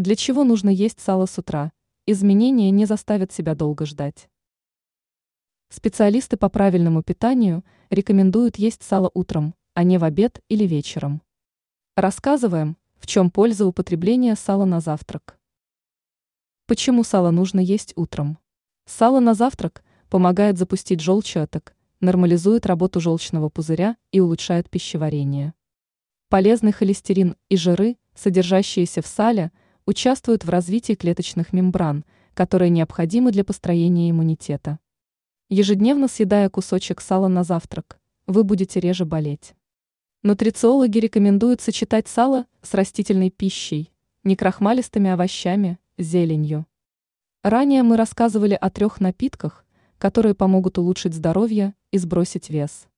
Для чего нужно есть сало с утра? Изменения не заставят себя долго ждать. Специалисты по правильному питанию рекомендуют есть сало утром, а не в обед или вечером. Рассказываем, в чем польза употребления сала на завтрак. Почему сало нужно есть утром? Сало на завтрак помогает запустить желчеоток, нормализует работу желчного пузыря и улучшает пищеварение. Полезный холестерин и жиры, содержащиеся в сале, участвуют в развитии клеточных мембран, которые необходимы для построения иммунитета. Ежедневно съедая кусочек сала на завтрак, вы будете реже болеть. Нутрициологи рекомендуют сочетать сало с растительной пищей, некрахмалистыми овощами, зеленью. Ранее мы рассказывали о трех напитках, которые помогут улучшить здоровье и сбросить вес.